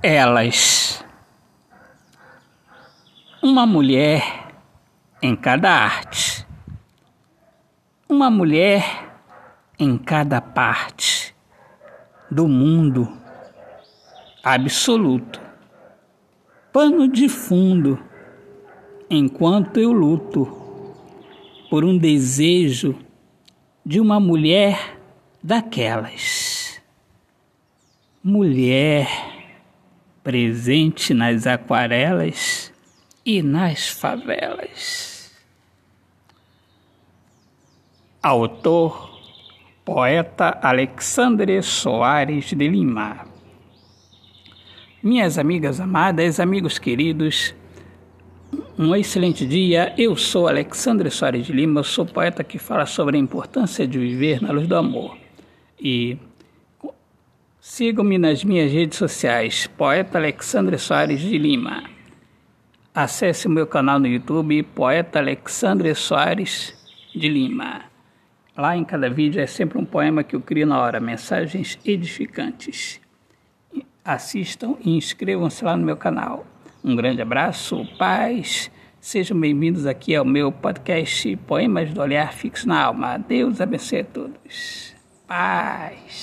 Elas. Uma mulher em cada arte. Uma mulher em cada parte do mundo absoluto. Pano de fundo enquanto eu luto por um desejo de uma mulher daquelas. Mulher presente nas aquarelas e nas favelas. Autor, poeta Alexandre Soares de Lima. Minhas amigas amadas, amigos queridos, um excelente dia. Eu sou Alexandre Soares de Lima, sou poeta que fala sobre a importância de viver na luz do amor. E Sigam-me nas minhas redes sociais, Poeta Alexandre Soares de Lima. Acesse o meu canal no YouTube, Poeta Alexandre Soares de Lima. Lá em cada vídeo é sempre um poema que eu crio na hora, mensagens edificantes. Assistam e inscrevam-se lá no meu canal. Um grande abraço, paz. Sejam bem-vindos aqui ao meu podcast Poemas do Olhar Fixo na Alma. Deus abençoe a todos. Paz.